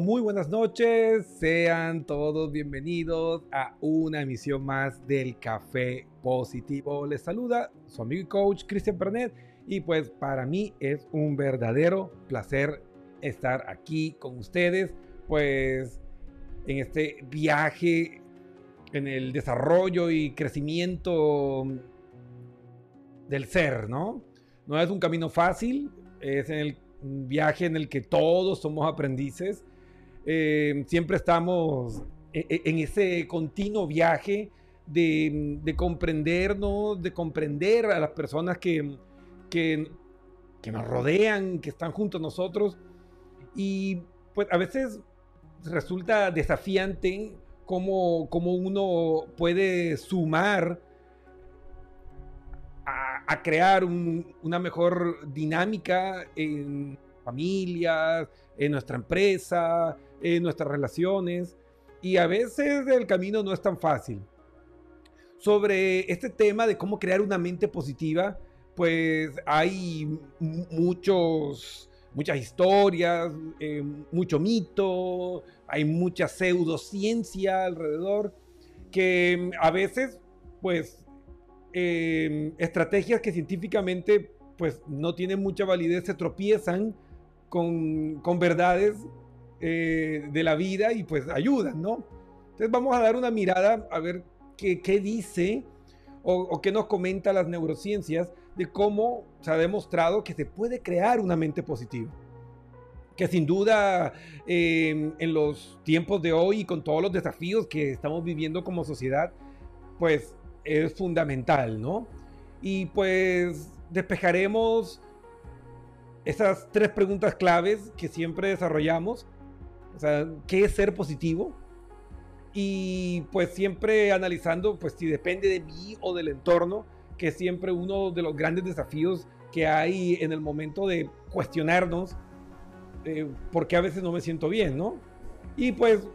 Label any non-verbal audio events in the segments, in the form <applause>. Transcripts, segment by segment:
muy buenas noches. Sean todos bienvenidos a una emisión más del Café Positivo. Les saluda su amigo y coach Cristian Pernet. Y pues para mí es un verdadero placer estar aquí con ustedes. Pues en este viaje en el desarrollo y crecimiento del ser, ¿no? No es un camino fácil, es el un viaje en el que todos somos aprendices. Eh, siempre estamos e, e, en, ese continuo viaje de, de, comprendernos, de comprender a las personas que, que, nos rodean, que están junto a nosotros. Y pues a veces resulta desafiante cómo, cómo uno puede sumar a, crear una mejor dinámica en familias, en nuestra empresa, en nuestras relaciones. Y a veces el camino no es tan fácil. Sobre este tema de cómo crear una mente positiva, pues hay muchos, muchas historias, eh, mucho mito, hay mucha pseudociencia alrededor, que a veces pues Em, estrategias que científicamente pues no tienen mucha validez, se tropiezan con, con verdades eh, de la vida y pues ayudan, ¿no? Entonces vamos a dar una mirada a ver qué, dice o, o, qué nos comenta las neurociencias de cómo se ha demostrado que se puede crear una mente positiva. Que sin duda eh, en los tiempos de hoy y con todos los desafíos que estamos viviendo como sociedad, pues es fundamental, ¿no? Y pues despejaremos esas tres preguntas claves que siempre desarrollamos. O sea, ¿qué es ser positivo? Y pues siempre analizando, pues si depende de mí o del entorno, que siempre uno de los grandes desafíos que hay en el momento de cuestionarnos eh, por qué a veces no me siento bien, ¿no? Y pues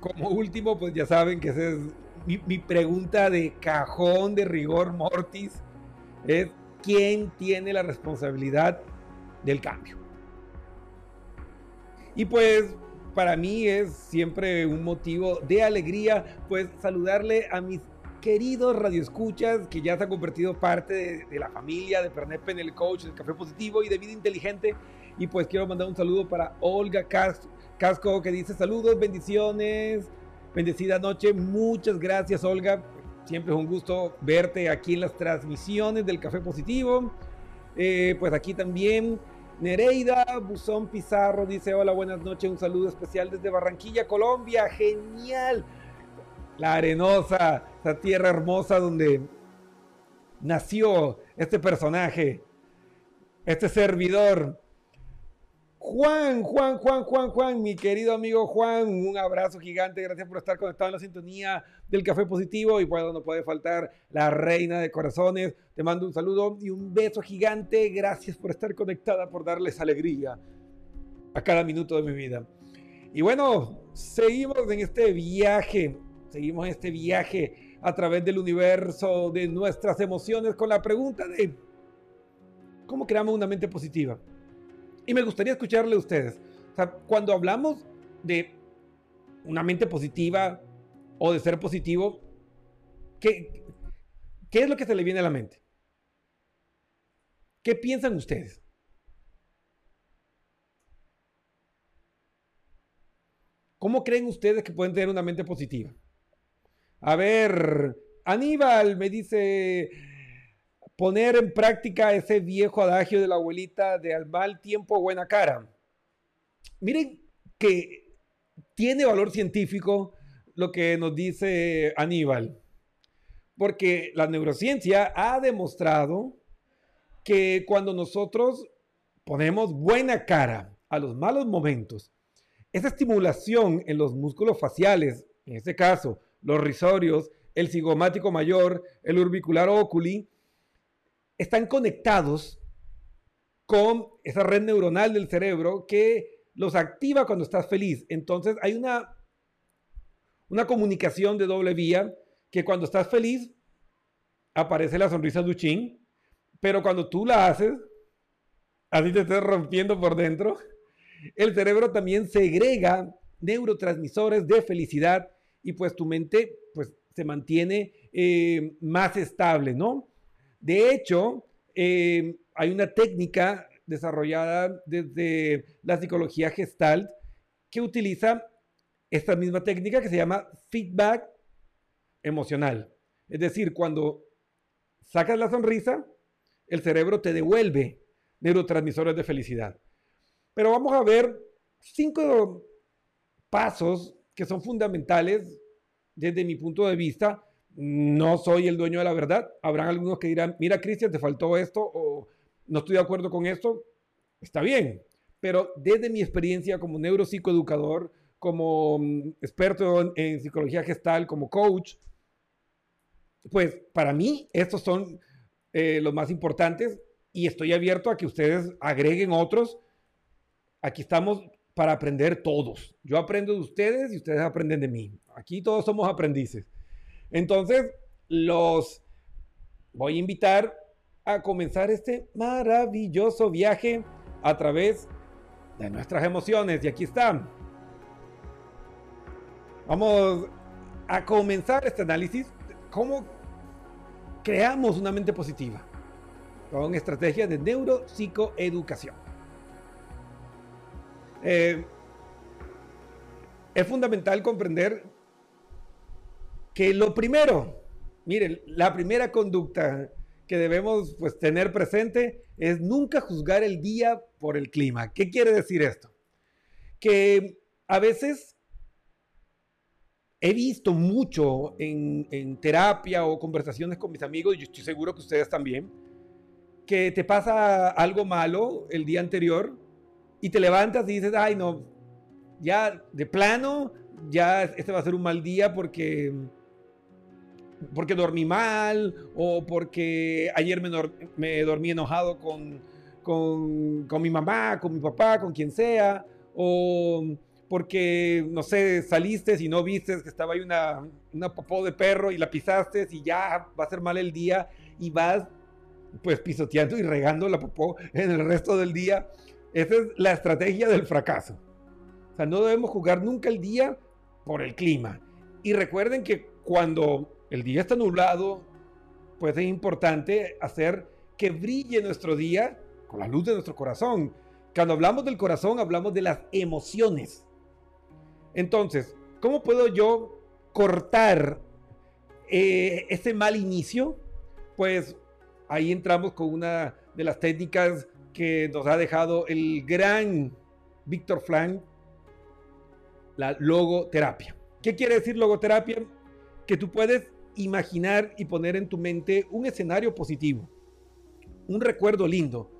como último, pues ya saben que ese es mi, pregunta de cajón de rigor mortis es, ¿quién tiene la responsabilidad del cambio? Y pues para mí es siempre un motivo de alegría, pues saludarle a mis queridos radioescuchas que ya se han convertido parte de, la familia de Pernet Penel Coach, del Café Positivo y de Vida Inteligente. Y pues quiero mandar un saludo para Olga Casco que dice saludos, bendiciones, Bendecida noche. Muchas gracias, Olga. Siempre es un gusto verte aquí en las transmisiones del Café Positivo. Eh, pues aquí también Nereida Buzón Pizarro dice: Hola, buenas noches. Un saludo especial desde Barranquilla, Colombia. Genial. La arenosa, esa tierra hermosa donde nació este personaje, este servidor Juan, Juan, Juan, Juan, Juan, mi querido amigo Juan, un abrazo gigante, gracias por estar conectado en la sintonía del Café Positivo y pues no puede faltar la reina de corazones, te mando un saludo y un beso gigante, gracias por estar conectada, por darles alegría a cada minuto de mi vida. Y bueno, seguimos en este viaje, seguimos en este viaje a través del universo de nuestras emociones con la pregunta de ¿cómo creamos una mente positiva? Y me gustaría escucharle a ustedes. O sea, cuando hablamos de una mente positiva o de ser positivo, ¿qué, ¿qué es lo que se le viene a la mente? ¿Qué piensan ustedes? ¿Cómo creen ustedes que pueden tener una mente positiva? A ver, Aníbal me dice, poner en práctica ese viejo adagio de la abuelita de al mal tiempo buena cara. Miren que tiene valor científico lo que nos dice Aníbal, porque la neurociencia ha demostrado que cuando nosotros ponemos buena cara a los malos momentos, esa estimulación en los músculos faciales, en este caso los risorios, el cigomático mayor, el orbicular oculi, están conectados con esa red neuronal del cerebro que los activa cuando estás feliz. Entonces hay una, una comunicación de doble vía que cuando estás feliz aparece la sonrisa Duchín, pero cuando tú la haces, así te estás rompiendo por dentro, el cerebro también segrega neurotransmisores de felicidad y pues tu mente pues se mantiene eh, más estable, ¿no? De hecho, eh, hay una técnica desarrollada desde la psicología gestalt que utiliza esta misma técnica que se llama feedback emocional. Es decir, cuando sacas la sonrisa, el cerebro te devuelve neurotransmisores de felicidad. Pero vamos a ver cinco pasos que son fundamentales desde mi punto de vista. No soy el dueño de la verdad. Habrán algunos que dirán, mira Cristian, te faltó esto o no estoy de acuerdo con esto. Está bien. Pero desde mi experiencia como neuropsicoeducador, como mm, experto en, psicología gestal, como coach, pues para mí estos son eh, los más importantes y estoy abierto a que ustedes agreguen otros. Aquí estamos para aprender todos. Yo aprendo de ustedes y ustedes aprenden de mí. Aquí todos somos aprendices. Entonces, los voy a invitar a comenzar este maravilloso viaje a través de nuestras emociones. Y aquí están. Vamos a comenzar este análisis. ¿Cómo creamos una mente positiva? Con estrategias de neuropsicoeducación. Eh, es fundamental comprender que lo primero, miren, la primera conducta que debemos pues, tener presente es nunca juzgar el día por el clima. ¿Qué quiere decir esto? Que a veces he visto mucho en, terapia o conversaciones con mis amigos, y estoy seguro que ustedes también, que te pasa algo malo el día anterior y te levantas y dices, ay, no, ya de plano, ya este va a ser un mal día porque, porque dormí mal o porque ayer me, me dormí enojado con, con, con, mi mamá, con mi papá, con quien sea, o porque, no sé, saliste y no viste que estaba ahí una, una popó de perro y la pisaste y ya va a ser mal el día y vas pues pisoteando y regando la popó en el resto del día esa es la estrategia del fracaso. O sea, no debemos jugar nunca el día por el clima. Y recuerden que cuando el día está nublado, pues es importante hacer que brille nuestro día con la luz de nuestro corazón. Cuando hablamos del corazón, hablamos de las emociones. Entonces, ¿cómo puedo yo cortar eh, ese mal inicio? Pues ahí entramos con una de las técnicas que nos ha dejado el gran Víctor Frank, la logoterapia. ¿Qué quiere decir logoterapia? Que tú puedes imaginar y poner en tu mente un escenario positivo, un recuerdo lindo,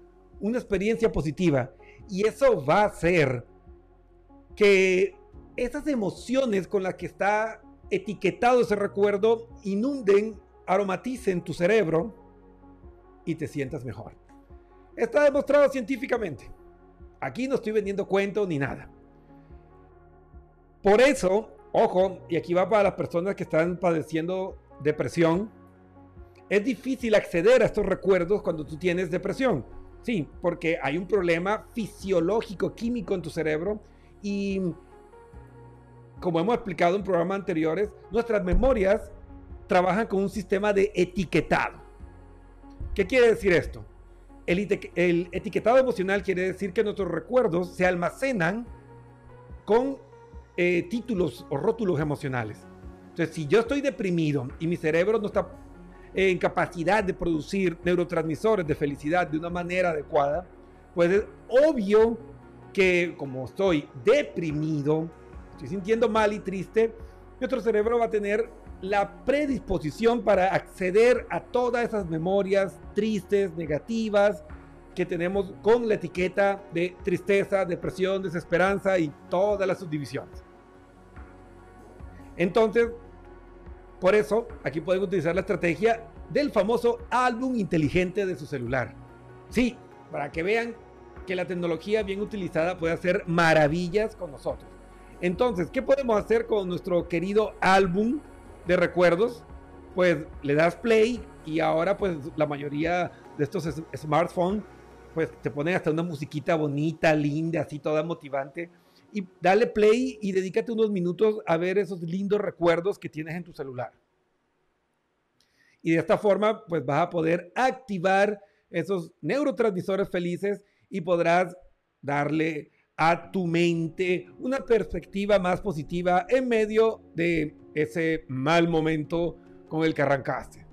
una experiencia positiva. Y eso va a hacer que esas emociones con las que está etiquetado ese recuerdo inunden, aromaticen tu cerebro y te sientas mejor. Está demostrado científicamente. Aquí no estoy vendiendo cuentos ni nada. Por eso, ojo, y aquí va para las personas que están padeciendo depresión, es difícil acceder a estos recuerdos cuando tú tienes depresión. Sí, porque hay un problema fisiológico, químico en tu cerebro y como hemos explicado en programas anteriores, nuestras memorias trabajan con un sistema de etiquetado. ¿Qué quiere decir esto? El, etiquetado emocional quiere decir que nuestros recuerdos se almacenan con eh, títulos o rótulos emocionales. Entonces, si yo estoy deprimido y mi cerebro no está en capacidad de producir neurotransmisores de felicidad de una manera adecuada, pues es obvio que como estoy deprimido, estoy sintiendo mal y triste, nuestro cerebro va a tener la predisposición para acceder a todas esas memorias tristes, negativas, que tenemos con la etiqueta de tristeza, depresión, desesperanza y todas las subdivisiones. Entonces, por eso, aquí podemos utilizar la estrategia del famoso álbum inteligente de su celular. Sí, para que vean que la tecnología bien utilizada puede hacer maravillas con nosotros. Entonces, ¿qué podemos hacer con nuestro querido álbum de recuerdos, pues le das play y ahora pues la mayoría de estos smartphones pues te ponen hasta una musiquita bonita, linda, así toda motivante. Y dale play y dedícate unos minutos a ver esos lindos recuerdos que tienes en tu celular. Y de esta forma, pues vas a poder activar esos neurotransmisores felices y podrás darle a tu mente una perspectiva más positiva en medio de ese mal momento con el que arrancaste.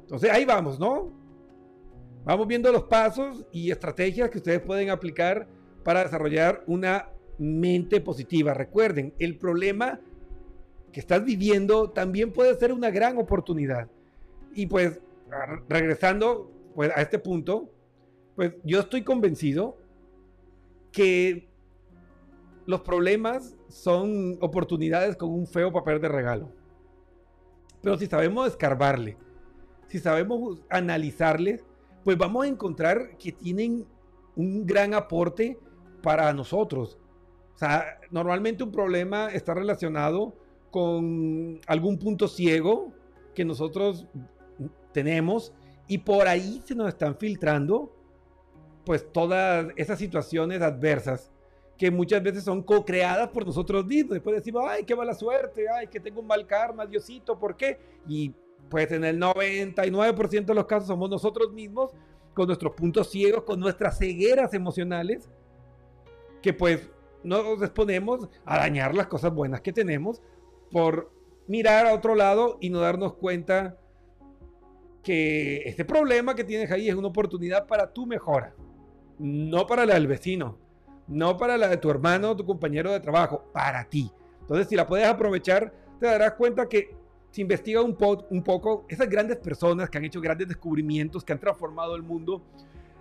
Entonces ahí vamos, ¿no? Vamos viendo los pasos y estrategias que ustedes pueden aplicar para desarrollar una mente positiva. Recuerden, el problema que estás viviendo también puede ser una gran oportunidad. Y pues, regresando pues, a este punto, pues yo estoy convencido que los problemas son oportunidades con un feo papel de regalo. Pero si sabemos escarbarle, si sabemos analizarles, pues vamos a encontrar que tienen un gran aporte para nosotros. O sea, normalmente un problema está relacionado con algún punto ciego que nosotros tenemos y por ahí se nos están filtrando pues todas esas situaciones adversas que muchas veces son co-creadas por nosotros mismos. Después decimos, ay, qué mala suerte, ay, que tengo un mal karma, Diosito, ¿por qué? Y pues en el 99% de los casos somos nosotros mismos con nuestros puntos ciegos, con nuestras cegueras emocionales, que pues nos exponemos a dañar las cosas buenas que tenemos por mirar a otro lado y no darnos cuenta que este problema que tienes ahí es una oportunidad para tu mejora, no para la del vecino no para la de tu hermano tu compañero de trabajo, para ti. Entonces, si la puedes aprovechar, te darás cuenta que si investiga un, un poco, esas grandes personas que han hecho grandes descubrimientos, que han transformado el mundo,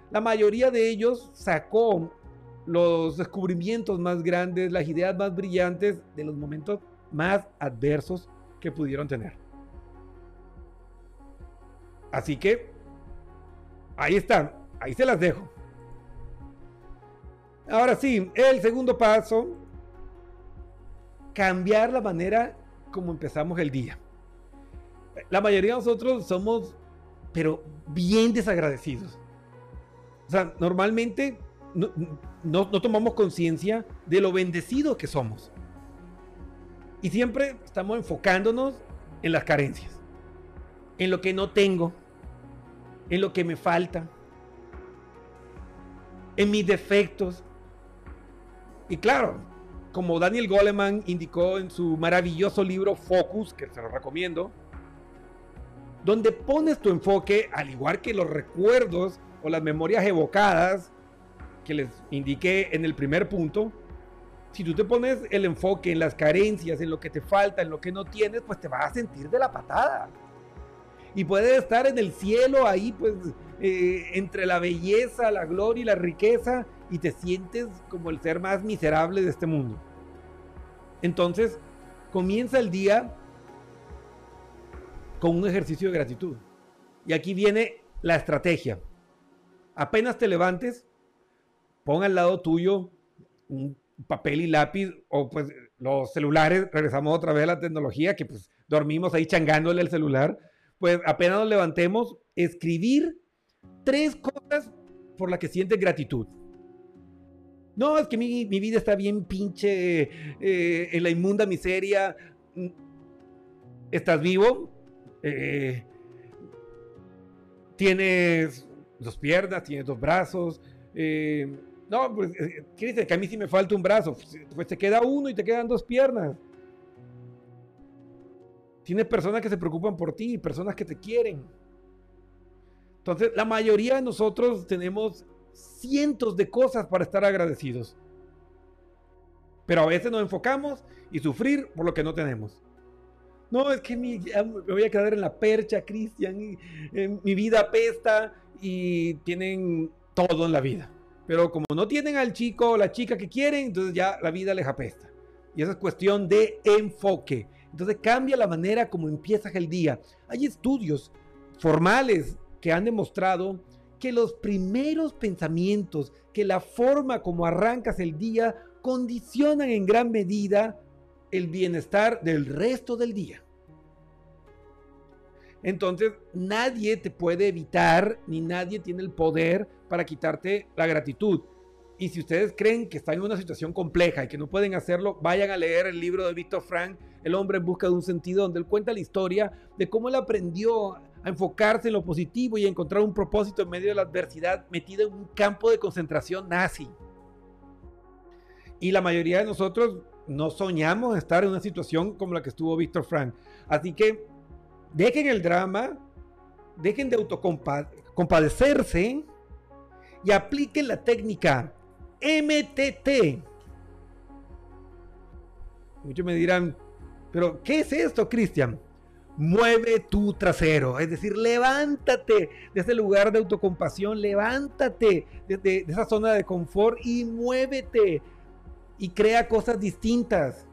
la mayoría de ellos sacó los descubrimientos más grandes, las ideas más brillantes de los momentos más adversos que pudieron tener. Así que, ahí están, ahí se las dejo. Ahora sí, el segundo paso, cambiar la manera como empezamos el día. La mayoría de nosotros somos, pero bien desagradecidos. O sea, normalmente no, no, tomamos conciencia de lo bendecido que somos. Y siempre estamos enfocándonos en las carencias, en lo que no tengo, en lo que me falta, en mis defectos, y claro, como Daniel Goleman indicó en su maravilloso libro Focus, que se lo recomiendo, donde pones tu enfoque, al igual que los recuerdos o las memorias evocadas que les indiqué en el primer punto, si tú te pones el enfoque en las carencias, en lo que te falta, en lo que no tienes, pues te vas a sentir de la patada. Y puedes estar en el cielo ahí, pues, eh, entre la belleza, la gloria y la riqueza, y te sientes como el ser más miserable de este mundo. Entonces, comienza el día con un ejercicio de gratitud. Y aquí viene la estrategia. Apenas te levantes, pon al lado tuyo un papel y lápiz o pues los celulares, regresamos otra vez a la tecnología que pues dormimos ahí changándole el celular, pues apenas nos levantemos, escribir tres cosas por las que sientes gratitud. No, es que mi, vida está bien pinche eh, en la inmunda miseria. Estás vivo. Eh, tienes dos piernas, tienes dos brazos. Eh, no, pues, ¿qué dice? Que a mí sí me falta un brazo. Pues, te queda uno y te quedan dos piernas. Tienes personas que se preocupan por ti, personas que te quieren. Entonces, la mayoría de nosotros tenemos cientos de cosas para estar agradecidos. Pero a veces nos enfocamos y sufrir por lo que no tenemos. No, es que me voy a quedar en la percha, Cristian. mi vida apesta y tienen todo en la vida. Pero como no tienen al chico o la chica que quieren, entonces ya la vida les apesta. Y esa es cuestión de enfoque. Entonces cambia la manera como empiezas el día. Hay estudios formales que han demostrado que los primeros pensamientos, que la forma como arrancas el día, condicionan en gran medida el bienestar del resto del día. Entonces, nadie te puede evitar, ni nadie tiene el poder para quitarte la gratitud. Y si ustedes creen que están en una situación compleja y que no pueden hacerlo, vayan a leer el libro de Víctor Frank, El hombre en busca de un sentido, donde él cuenta la historia de cómo él aprendió a enfocarse en lo positivo y a encontrar un propósito en medio de la adversidad metido en un campo de concentración nazi. Y la mayoría de nosotros no soñamos estar en una situación como la que estuvo Víctor Frank. Así que dejen el drama, dejen de autocompadecerse y apliquen la técnica MTT. Muchos me dirán, pero ¿qué es esto, Cristian? Mueve tu trasero, es decir, levántate de ese lugar de autocompasión, levántate de, de esa zona de confort y muévete y crea cosas distintas.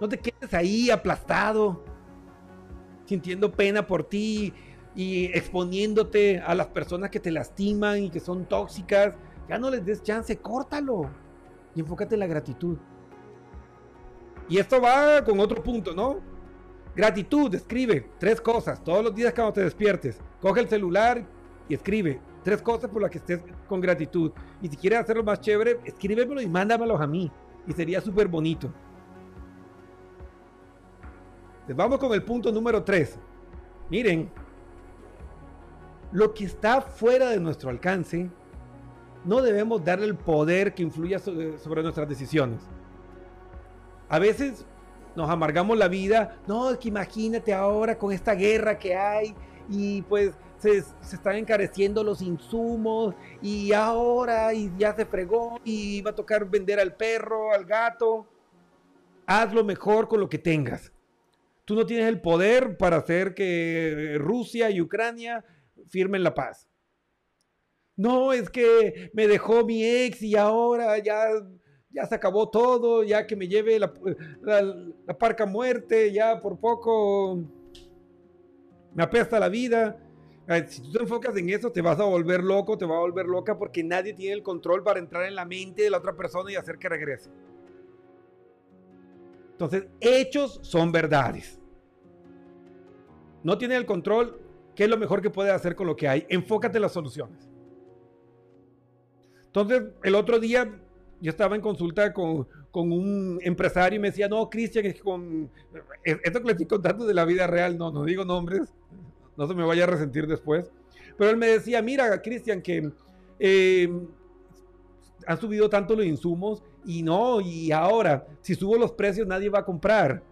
No te quedes ahí aplastado, sintiendo pena por ti y exponiéndote a las personas que te lastiman y que son tóxicas. Ya no les des chance, córtalo y enfócate en la gratitud. Y esto va con otro punto, ¿no? Gratitud, escribe tres cosas todos los días cuando te despiertes. Coge el celular y escribe tres cosas por las que estés con gratitud. Y si quieres hacerlo más chévere, escríbemelo y mándamelos a mí. Y sería súper bonito. Vamos con el punto número tres. Miren, lo que está fuera de nuestro alcance, no debemos darle el poder que influya sobre, nuestras decisiones. A veces nos amargamos la vida, no, es que imagínate ahora con esta guerra que hay y pues se, se, están encareciendo los insumos y ahora y ya se fregó y va a tocar vender al perro, al gato. Haz lo mejor con lo que tengas. Tú no tienes el poder para hacer que Rusia y Ucrania firmen la paz. No, es que me dejó mi ex y ahora ya, ya se acabó todo, ya que me lleve la, la, parca muerte, ya por poco me apesta la vida. Si tú te enfocas en eso, te vas a volver loco, te va a volver loca porque nadie tiene el control para entrar en la mente de la otra persona y hacer que regrese. Entonces, hechos son verdades. No tiene el control, ¿Qué es lo mejor que puedes hacer con lo que hay? Enfócate en las soluciones. Entonces, el otro día yo estaba en consulta con, un empresario y me decía, no, Cristian, es con... Esto que le estoy contando de la vida real, no, no digo nombres, no se me vaya a resentir después. Pero él me decía, mira, Cristian, que eh, han subido tanto los insumos y no, y ahora, si subo los precios, nadie va a comprar.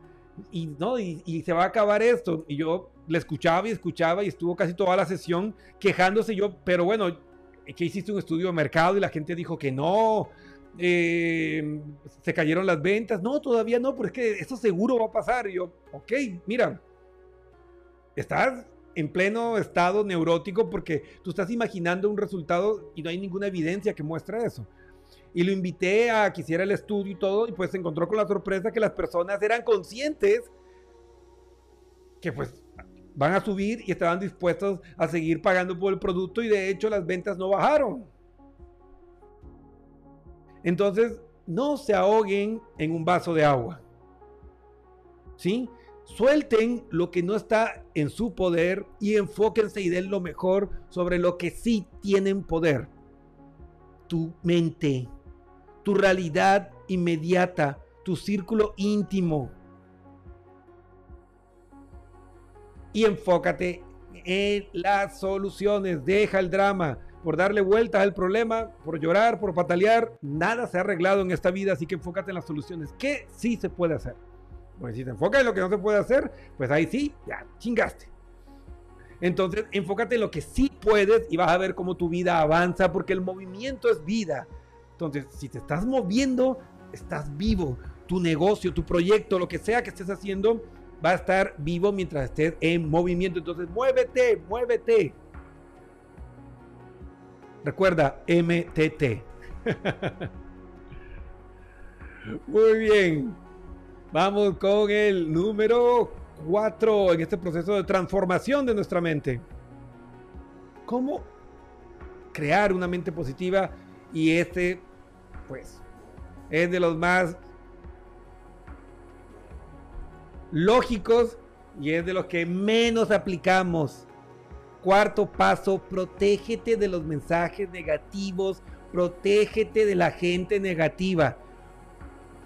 Y no, y, y se va a acabar esto. Y yo le escuchaba y escuchaba y estuvo casi toda la sesión quejándose yo, pero bueno, que hiciste un estudio de mercado y la gente dijo que no, eh, se cayeron las ventas, no, todavía no, pero es que eso seguro va a pasar. Y yo, ok, mira, estás en pleno estado neurótico porque tú estás imaginando un resultado y no hay ninguna evidencia que muestre eso. Y lo invité a que hiciera el estudio y todo, y pues se encontró con la sorpresa que las personas eran conscientes que pues van a subir y estaban dispuestos a seguir pagando por el producto y de hecho las ventas no bajaron. Entonces, no se ahoguen en un vaso de agua. ¿Sí? Suelten lo que no está en su poder y enfóquense y den lo mejor sobre lo que sí tienen poder. Tu mente, tu realidad inmediata, tu círculo íntimo, y enfócate en las soluciones. Deja el drama por darle vueltas al problema, por llorar, por patalear. Nada se ha arreglado en esta vida, así que enfócate en las soluciones. ¿Qué sí se puede hacer? Pues si te enfocas en lo que no se puede hacer, pues ahí sí, ya chingaste. Entonces, enfócate en lo que sí puedes y vas a ver cómo tu vida avanza, porque el movimiento es vida. Entonces, si te estás moviendo, estás vivo. Tu negocio, tu proyecto, lo que sea que estés haciendo, va a estar vivo mientras estés en movimiento. Entonces, muévete, muévete. Recuerda, MTT. <laughs> Muy bien. Vamos con el número 4 en este proceso de transformación de nuestra mente. ¿Cómo crear una mente positiva? Y este, pues, es de los más lógicos y es de los que menos aplicamos. Cuarto paso, protégete de los mensajes negativos, protégete de la gente negativa.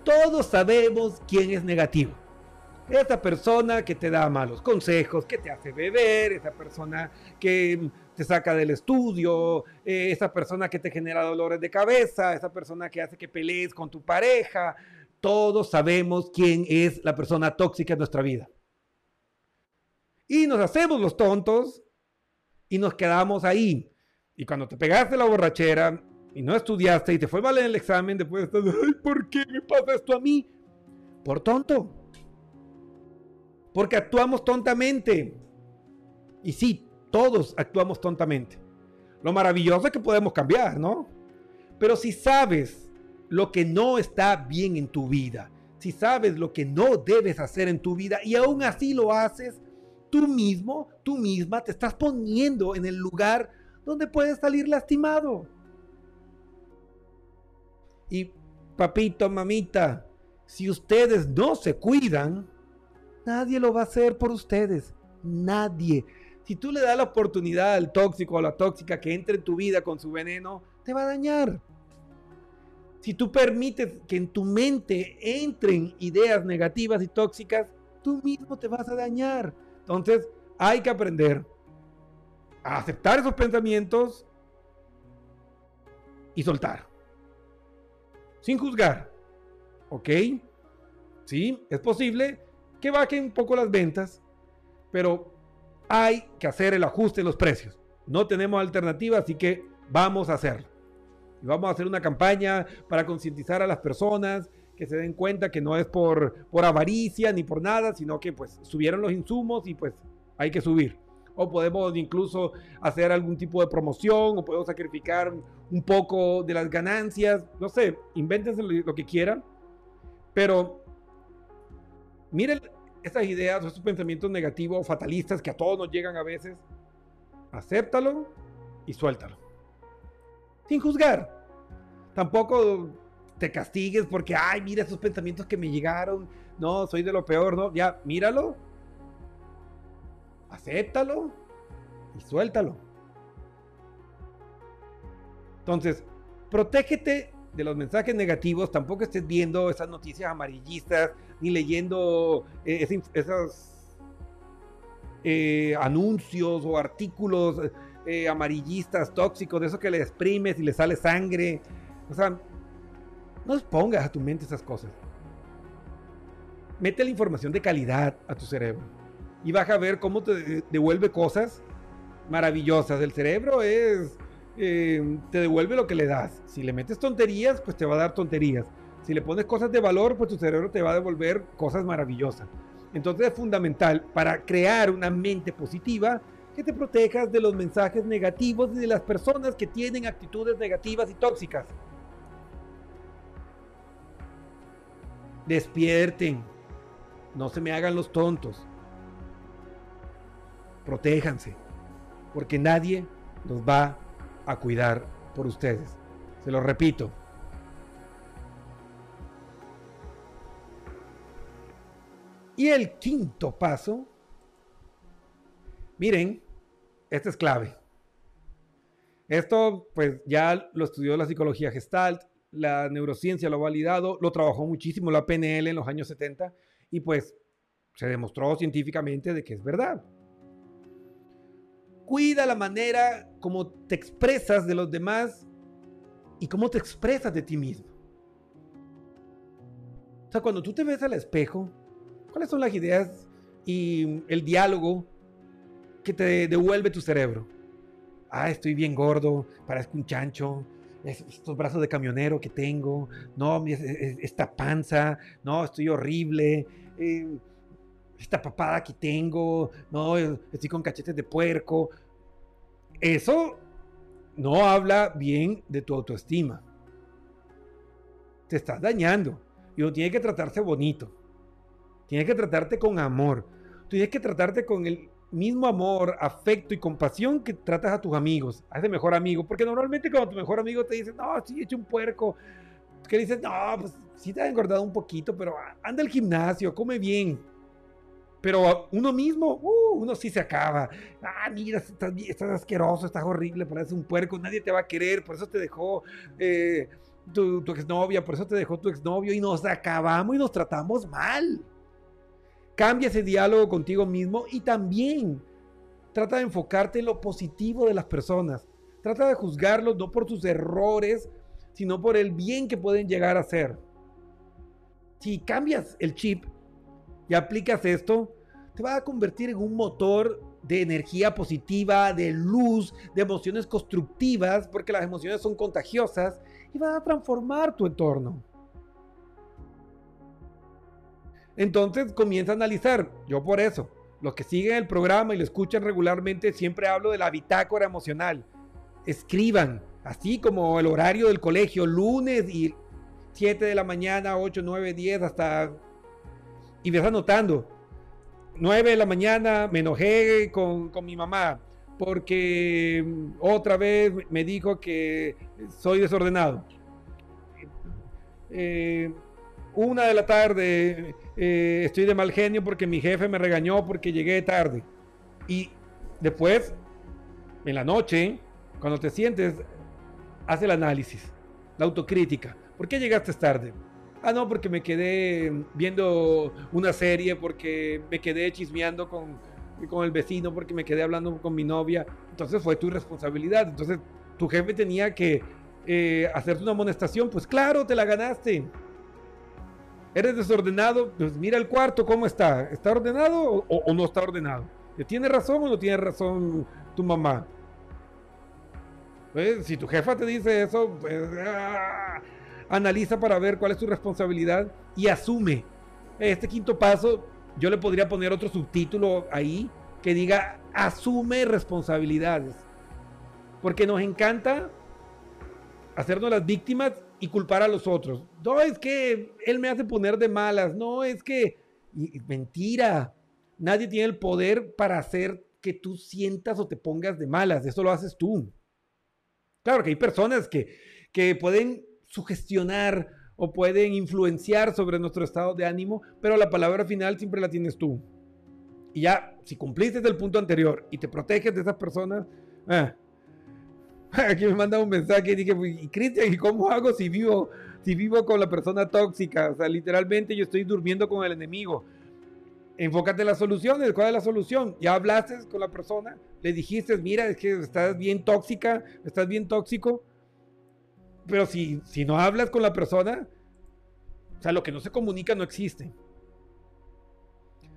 Todos sabemos quién es negativo. Esa persona que te da malos consejos, que te hace beber, esa persona que te saca del estudio, eh, esa persona que te genera dolores de cabeza, esa persona que hace que pelees con tu pareja. Todos sabemos quién es la persona tóxica en nuestra vida. Y nos hacemos los tontos y nos quedamos ahí. Y cuando te pegaste la borrachera y no estudiaste y te fue mal en el examen, después estás, ay, ¿por qué me pasa esto a mí? Por tonto. Porque actuamos tontamente. Y sí, todos actuamos tontamente. Lo maravilloso es que podemos cambiar, ¿no? Pero si sabes lo que no está bien en tu vida, si sabes lo que no debes hacer en tu vida y aún así lo haces, tú mismo, tú misma te estás poniendo en el lugar donde puedes salir lastimado. Y papito, mamita, si ustedes no se cuidan, nadie lo va a hacer por ustedes. Nadie. Si tú le das la oportunidad al tóxico o a la tóxica que entre en tu vida con su veneno, te va a dañar. Si tú permites que en tu mente entren ideas negativas y tóxicas, tú mismo te vas a dañar. Entonces, hay que aprender a aceptar esos pensamientos y soltar. Sin juzgar. ¿Ok? Sí, es posible que bajen un poco las ventas, pero hay que hacer el ajuste en los precios. No tenemos alternativa, así que vamos a hacerlo. Y vamos a hacer una campaña para concientizar a las personas que se den cuenta que no es por, por avaricia ni por nada, sino que pues subieron los insumos y pues hay que subir. O podemos incluso hacer algún tipo de promoción o podemos sacrificar un poco de las ganancias. No sé, invéntense lo que quieran. Pero miren estas ideas, estos pensamientos negativos fatalistas que a todos nos llegan a veces, acéptalo y suéltalo. Sin juzgar. Tampoco te castigues porque, ay, mira esos pensamientos que me llegaron. No, soy de lo peor, ¿no? Ya, míralo. Acéptalo y suéltalo. Entonces, protégete de los mensajes negativos, tampoco estés viendo esas noticias amarillistas, ni leyendo eh, esos eh, anuncios o artículos eh, amarillistas, tóxicos, de eso que le exprimes y le sale sangre. O sea, no pongas a tu mente esas cosas. Mete la información de calidad a tu cerebro y vas a ver cómo te devuelve cosas maravillosas. El cerebro es eh, te devuelve lo que le das. Si le metes tonterías, pues te va a dar tonterías. Si le pones cosas de valor, pues tu cerebro te va a devolver cosas maravillosas. Entonces es fundamental para crear una mente positiva que te protejas de los mensajes negativos y de las personas que tienen actitudes negativas y tóxicas. Despierten. No se me hagan los tontos. Protéjanse. Porque nadie nos va a cuidar por ustedes. Se lo repito. Y el quinto paso, miren, este es clave. Esto pues ya lo estudió la psicología gestalt, la neurociencia lo ha validado, lo trabajó muchísimo la PNL en los años 70 y pues se demostró científicamente de que es verdad. Cuida la manera como te expresas de los demás y cómo te expresas de ti mismo. O sea, cuando tú te ves al espejo, ¿cuáles son las ideas y el diálogo que te devuelve tu cerebro? Ah, estoy bien gordo, parezco un chancho, estos brazos de camionero que tengo, no, esta panza, no, estoy horrible, eh, esta papada que tengo, no, estoy con cachetes de puerco. Eso no habla bien de tu autoestima. Te estás dañando. Y uno tiene que tratarse bonito. Tiene que tratarte con amor. Tienes que tratarte con el mismo amor, afecto y compasión que tratas a tus amigos, a ese mejor amigo. Porque normalmente cuando tu mejor amigo te dice, no, sí, he hecho un puerco, que dices, no, pues sí te has engordado un poquito, pero anda al gimnasio, come bien. Pero uno mismo, uh, uno sí se acaba. Ah, mira, estás, estás, asqueroso, estás horrible, pareces un puerco, nadie te va a querer, por eso te dejó eh, tu, tu exnovia, por eso te dejó tu exnovio y nos acabamos y nos tratamos mal. Cambia ese diálogo contigo mismo y también trata de enfocarte en lo positivo de las personas. Trata de juzgarlos no por sus errores, sino por el bien que pueden llegar a ser. Si cambias el chip y aplicas esto, te va a convertir en un motor de energía positiva, de luz, de emociones constructivas, porque las emociones son contagiosas y va a transformar tu entorno. Entonces comienza a analizar, yo por eso, los que siguen el programa y lo escuchan regularmente, siempre hablo de la bitácora emocional. Escriban, así como el horario del colegio, lunes y 7 de la mañana, 8, 9, 10, hasta... Y ves anotando. 9 de la mañana me enojé con, con mi mamá porque otra vez me dijo que soy desordenado. Eh, una de la tarde eh, estoy de mal genio porque mi jefe me regañó porque llegué tarde. Y después, en la noche, cuando te sientes, haz el análisis, la autocrítica. ¿Por qué llegaste tarde? Ah, no, porque me quedé viendo una serie, porque me quedé chismeando con, con el vecino, porque me quedé hablando con mi novia. Entonces fue tu responsabilidad. Entonces tu jefe tenía que eh, hacerte una amonestación. Pues claro, te la ganaste. ¿Eres desordenado? Pues mira el cuarto, ¿cómo está? ¿Está ordenado o, no está ordenado? ¿Tiene razón o no tiene razón tu mamá? Pues, si tu jefa te dice eso, pues ah, analiza para ver cuál es tu responsabilidad y asume. Este quinto paso, yo le podría poner otro subtítulo ahí que diga, asume responsabilidades. Porque nos encanta hacernos las víctimas y culpar a los otros. No, es que él me hace poner de malas. No, es que... mentira. Nadie tiene el poder para hacer que tú sientas o te pongas de malas. Eso lo haces tú. Claro que hay personas que, que pueden sugestionar o pueden influenciar sobre nuestro estado de ánimo, pero la palabra final siempre la tienes tú. Y ya, si cumpliste el punto anterior y te proteges de esas personas, ah, <laughs> Aquí me manda un mensaje y dije, Cristian, ¿y cómo hago si vivo, si vivo con la persona tóxica? O sea, literalmente yo estoy durmiendo con el enemigo. Enfócate en las soluciones. ¿Cuál es la solución? Ya hablaste con la persona, le dijiste, mira, es que estás bien tóxica, estás bien tóxico. Pero si, si no hablas con la persona, o sea, lo que no se comunica no existe.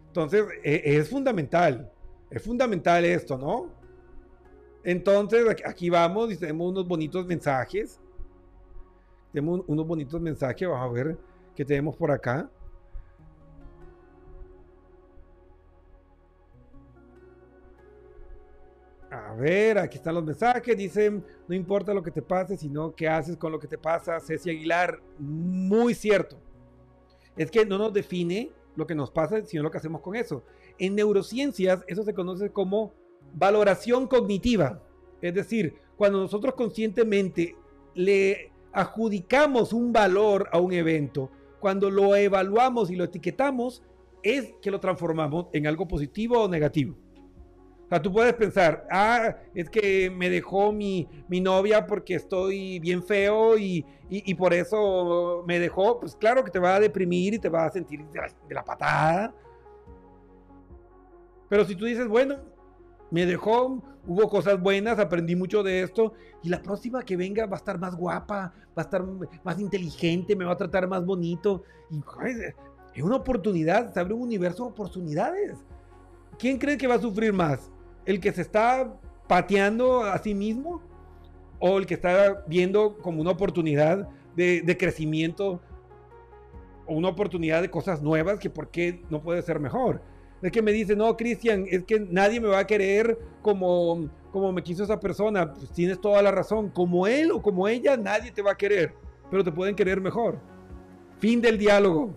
Entonces, e, es fundamental. Es fundamental esto, ¿no? Entonces, aquí vamos y tenemos unos bonitos mensajes. Tenemos unos bonitos mensajes. Vamos a ver qué tenemos por acá. A ver, aquí están los mensajes. Dicen, no importa lo que te pase, sino qué haces con lo que te pasa. Ceci Aguilar, muy cierto. Es que no nos define lo que nos pasa, sino lo que hacemos con eso. En neurociencias, eso se conoce como Valoración cognitiva. Es decir, cuando nosotros conscientemente le adjudicamos un valor a un evento, cuando lo evaluamos y lo etiquetamos, es que lo transformamos en algo positivo o negativo. O sea, tú puedes pensar, ah, es que me dejó mi, novia porque estoy bien feo y, por eso me dejó. Pues claro que te va a deprimir y te va a sentir de la patada. Pero si tú dices, bueno, me dejó, hubo cosas buenas, aprendí mucho de esto y la próxima que venga va a estar más guapa, va a estar más inteligente, me va a tratar más bonito y es una oportunidad, se abre un universo de oportunidades. ¿Quién cree que va a sufrir más? ¿El que se está pateando a sí mismo o el que está viendo como una oportunidad de, de crecimiento o una oportunidad de cosas nuevas que por qué no puede ser mejor? Es que me dice, no, Cristian, es que nadie me va a querer como, como me quiso esa persona. Pues tienes toda la razón. Como él o como ella, nadie te va a querer, pero te pueden querer mejor. Fin del diálogo.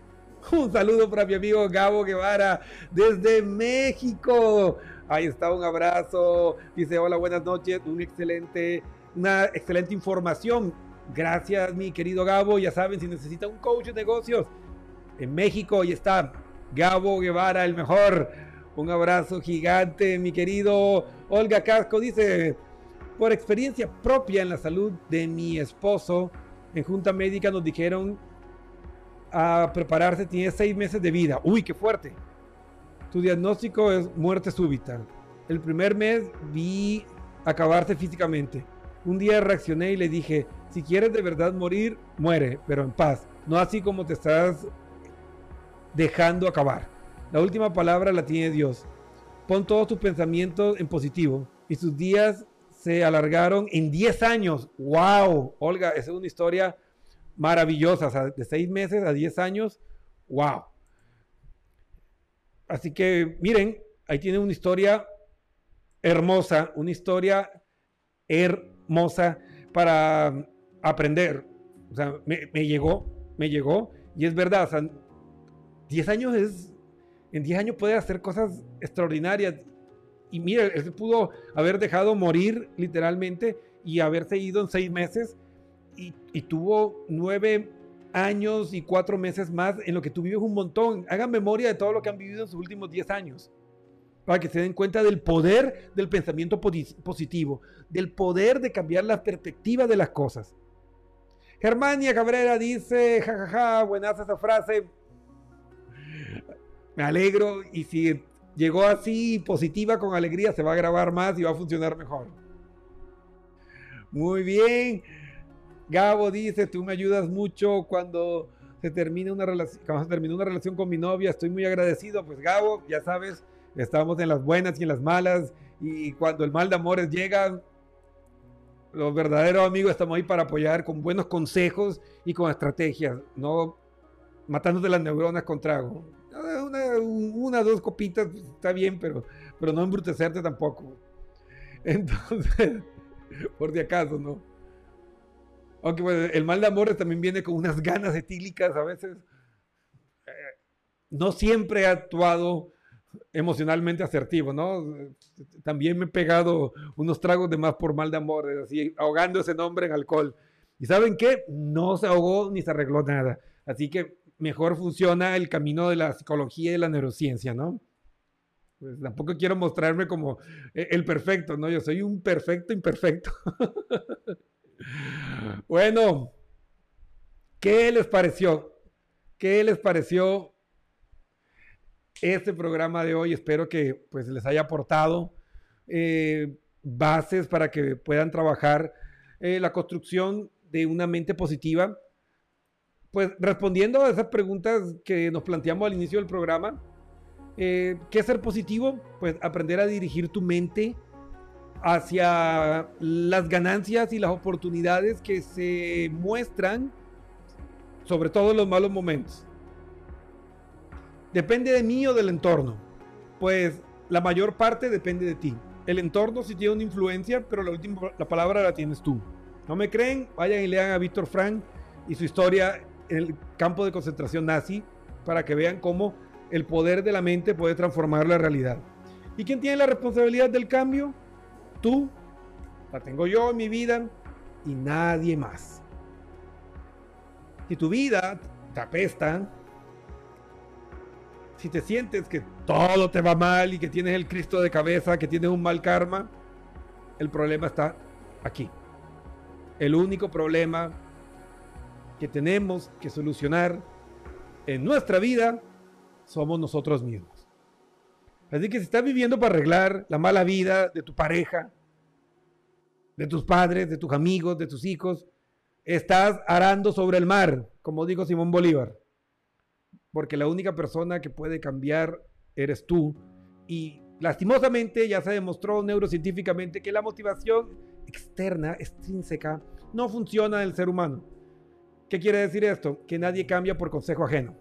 <laughs> Un saludo para mi amigo Gabo Guevara desde México. Ahí está, un abrazo. Dice, hola, buenas noches. Un excelente, una excelente información. Gracias, mi querido Gabo. Ya saben, si necesita un coach de negocios, en México, ahí está Gabo Guevara, el mejor. Un abrazo gigante, mi querido Olga Casco. Dice, por experiencia propia en la salud de mi esposo, en Junta Médica nos dijeron a prepararse, tiene seis meses de vida. Uy, qué fuerte. Tu diagnóstico es muerte súbita. El primer mes vi acabarse físicamente. Un día reaccioné y le dije, si quieres de verdad morir, muere, pero en paz. No así como te estás dejando acabar. La última palabra la tiene Dios. Pon todos tus pensamientos en positivo y sus días se alargaron en 10 años. ¡Wow! Olga, esa es una historia maravillosa. O sea, de 6 meses a 10 años. ¡Wow! Así que miren, ahí tiene una historia hermosa, una historia hermosa para aprender. O sea, me, me llegó, me llegó. Y es verdad, 10 años es, en 10 años puede hacer cosas extraordinarias. Y mira, él pudo haber dejado morir literalmente y haberse ido en 6 meses y, tuvo 9 años y 4 meses más en lo que tú vives un montón. Hagan memoria de todo lo que han vivido en sus últimos 10 años. Para que se den cuenta del poder del pensamiento positivo, del poder de cambiar la perspectiva de las cosas. Germania Cabrera dice, jajaja, ja, ja, esa frase me alegro y si llegó así positiva con alegría se va a grabar más y va a funcionar mejor. Muy bien. Gabo dice, tú me ayudas mucho cuando se termina una relación, cuando se una relación con mi novia, estoy muy agradecido. Pues Gabo, ya sabes, estamos en las buenas y en las malas y cuando el mal de amores llega, los verdaderos amigos estamos ahí para apoyar con buenos consejos y con estrategias, no matándote las neuronas con trago. Una, una, dos copitas está bien, pero, pero no embrutecerte tampoco. <laughs> Entonces, <laughs> por si acaso, ¿no? Aunque el mal de amores también viene con unas ganas etílicas a veces. Eh, no siempre he actuado emocionalmente asertivo, ¿no? También me he pegado unos tragos de más por mal de amores, así ahogando ese nombre en alcohol. ¿Y saben qué? No se ahogó ni se arregló nada. Así que mejor funciona el camino de la psicología y de la neurociencia, ¿no? Pues tampoco quiero mostrarme como e, el perfecto, ¿no? Yo soy un perfecto imperfecto. <laughs> bueno, ¿qué les pareció? ¿Qué les pareció este programa de hoy? Espero que pues les haya aportado eh, bases para que puedan trabajar eh, la construcción de una mente positiva pues respondiendo a esas preguntas que nos planteamos al inicio del programa, eh, ¿qué es ser positivo? Pues aprender a dirigir tu mente hacia las ganancias y las oportunidades que se muestran, sobre todo en los malos momentos. ¿Depende de mí o del entorno? Pues la mayor parte depende de ti. El entorno sí tiene una influencia, pero la última la palabra la tienes tú. ¿No me creen? Vayan y lean a Víctor Frank y su historia el campo de concentración nazi para que vean cómo el poder de la mente puede transformar la realidad. ¿Y quién tiene la responsabilidad del cambio? Tú, la tengo yo en mi vida y nadie más. Si tu vida te apesta, si te sientes que todo te va mal y que tienes el Cristo de cabeza, que tienes un mal karma, el problema está aquí. El único problema que tenemos que solucionar en nuestra vida somos nosotros mismos. Así que si estás viviendo para arreglar la mala vida de tu pareja, de tus padres, de tus amigos, de tus hijos, estás arando sobre el mar, como dijo Simón Bolívar. Porque la única persona que puede cambiar eres tú. Y lastimosamente ya se demostró neurocientíficamente que la motivación externa, extrínseca, no funciona en el ser humano. ¿Qué quiere decir esto? Que nadie cambia por consejo ajeno.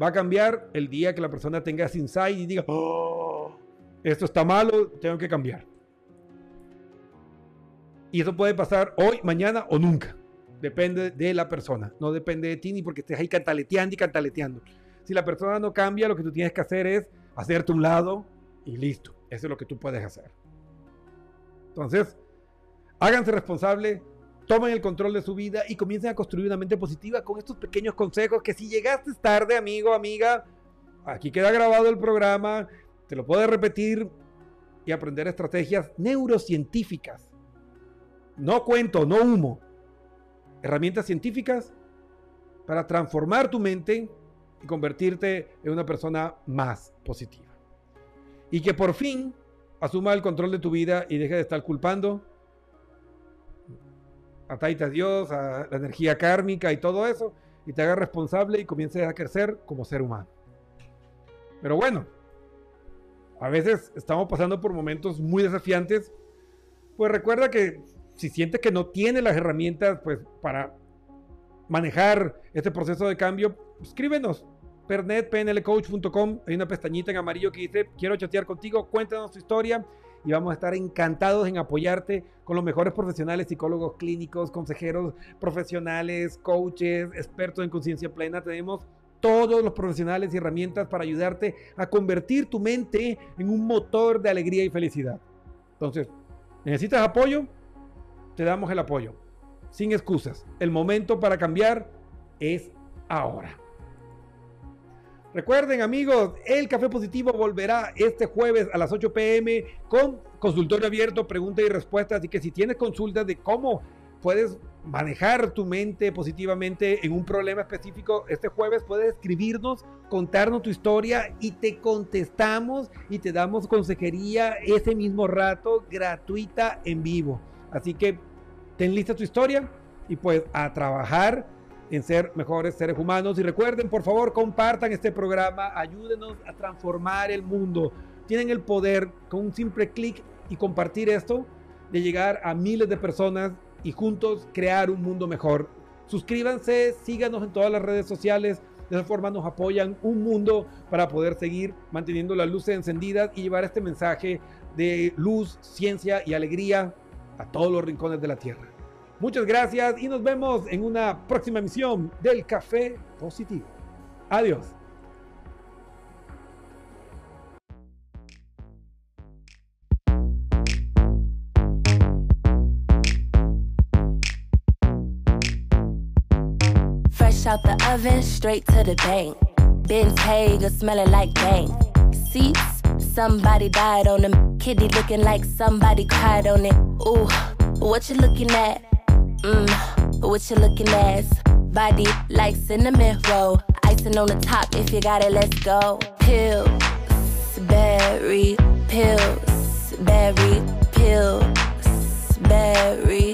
Va a cambiar el día que la persona tenga ese insight y diga, oh, esto está malo, tengo que cambiar. Y eso puede pasar hoy, mañana o nunca. Depende de la persona. No depende de ti ni porque estés ahí cantaleteando y cantaleteando. Si la persona no cambia, lo que tú tienes que hacer es hacerte un lado y listo. Eso es lo que tú puedes hacer. Entonces, háganse responsable tomen el control de su vida y comiencen a construir una mente positiva con estos pequeños consejos que si llegaste tarde, amigo, amiga, aquí queda grabado el programa, te lo puedes repetir y aprender estrategias neurocientíficas. No cuento, no humo. Herramientas científicas para transformar tu mente y convertirte en una persona más positiva. Y que por fin asuma el control de tu vida y deje de estar culpando a Dios, a la energía kármica y todo eso, y te haga responsable y comiences a crecer como ser humano. Pero bueno, a veces estamos pasando por momentos muy desafiantes, pues recuerda que si sientes que no tienes las herramientas pues para manejar este proceso de cambio, escríbenos. pernetpnlcoach.com hay una pestañita en amarillo que dice quiero chatear contigo, cuéntanos tu historia y vamos a estar encantados en apoyarte con los mejores profesionales, psicólogos clínicos, consejeros profesionales, coaches, expertos en conciencia plena. Tenemos todos los profesionales y herramientas para ayudarte a convertir tu mente en un motor de alegría y felicidad. Entonces, ¿necesitas apoyo? Te damos el apoyo. Sin excusas. El momento para cambiar es ahora. Recuerden amigos, el Café Positivo volverá este jueves a las 8 pm con consultorio abierto, preguntas y respuestas. Así que si tienes consultas de cómo puedes manejar tu mente positivamente en un problema específico, este jueves puedes escribirnos, contarnos tu historia y te contestamos y te damos consejería ese mismo rato gratuita en vivo. Así que ten lista tu historia y pues a trabajar en ser mejores seres humanos. Y recuerden, por favor, compartan este programa, ayúdenos a transformar el mundo. Tienen el poder con un simple clic y compartir esto de llegar a miles de personas y juntos crear un mundo mejor. Suscríbanse, síganos en todas las redes sociales. De esa forma nos apoyan un mundo para poder seguir manteniendo las luces encendidas y llevar este mensaje de luz, ciencia y alegría a todos los rincones de la tierra. Muchas gracias y nos vemos en una próxima emisión del Café Positivo. Adiós. Fresh out the oven, straight to the bank. Ben's Hager smelling like bank. Seats, somebody died on them. Kitty looking like somebody cried on it. Ooh, what you looking at? Mmm, what you looking at? Body like cinnamon roll. Icing on the top, if you got it, let's go. Pills, berry, pills, berry, pills, berry.